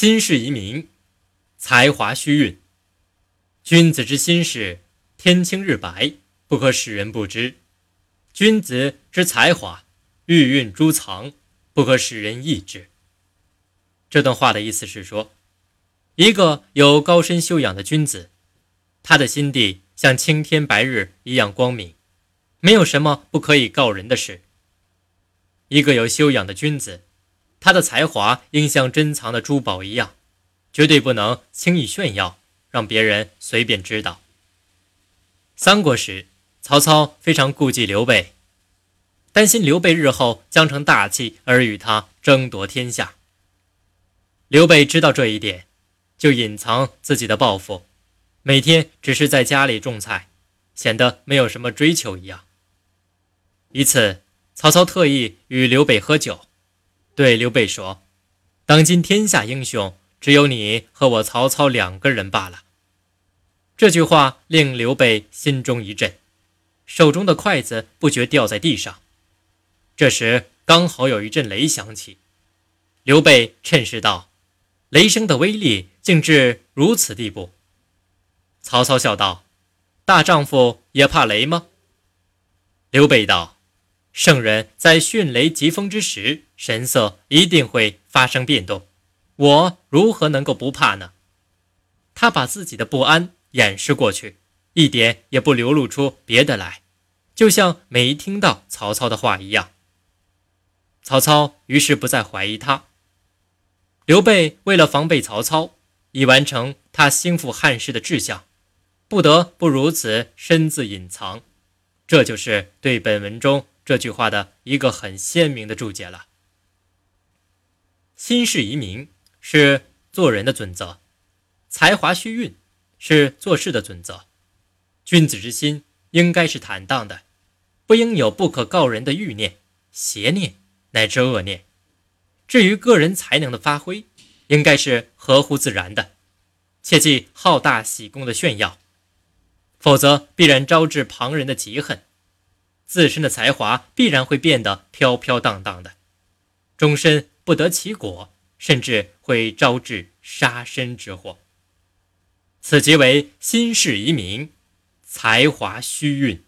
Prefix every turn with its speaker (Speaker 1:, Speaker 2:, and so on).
Speaker 1: 心事移民，才华虚运。君子之心事，天清日白，不可使人不知；君子之才华，玉运珠藏，不可使人易之。这段话的意思是说，一个有高深修养的君子，他的心地像青天白日一样光明，没有什么不可以告人的事。一个有修养的君子，他的才华应像珍藏的珠宝一样，绝对不能轻易炫耀，让别人随便知道。三国时，曹操非常顾忌刘备，担心刘备日后将成大器而与他争夺天下。刘备知道这一点，就隐藏自己的抱负，每天只是在家里种菜，显得没有什么追求一样。一次。曹操特意与刘备喝酒，对刘备说：“当今天下英雄，只有你和我曹操两个人罢了。”这句话令刘备心中一震，手中的筷子不觉掉在地上。这时刚好有一阵雷响起，刘备趁势道：“雷声的威力竟至如此地步。”曹操笑道：“大丈夫也怕雷吗？”刘备道。圣人在迅雷疾风之时，神色一定会发生变动，我如何能够不怕呢？他把自己的不安掩饰过去，一点也不流露出别的来，就像没听到曹操的话一样。曹操于是不再怀疑他。刘备为了防备曹操，以完成他兴复汉室的志向，不得不如此深自隐藏。这就是对本文中。这句话的一个很鲜明的注解了。心事移民是做人的准则，才华虚运是做事的准则。君子之心应该是坦荡的，不应有不可告人的欲念、邪念乃至恶念。至于个人才能的发挥，应该是合乎自然的，切忌好大喜功的炫耀，否则必然招致旁人的嫉恨。自身的才华必然会变得飘飘荡荡的，终身不得其果，甚至会招致杀身之祸。此即为心事移民，才华虚运。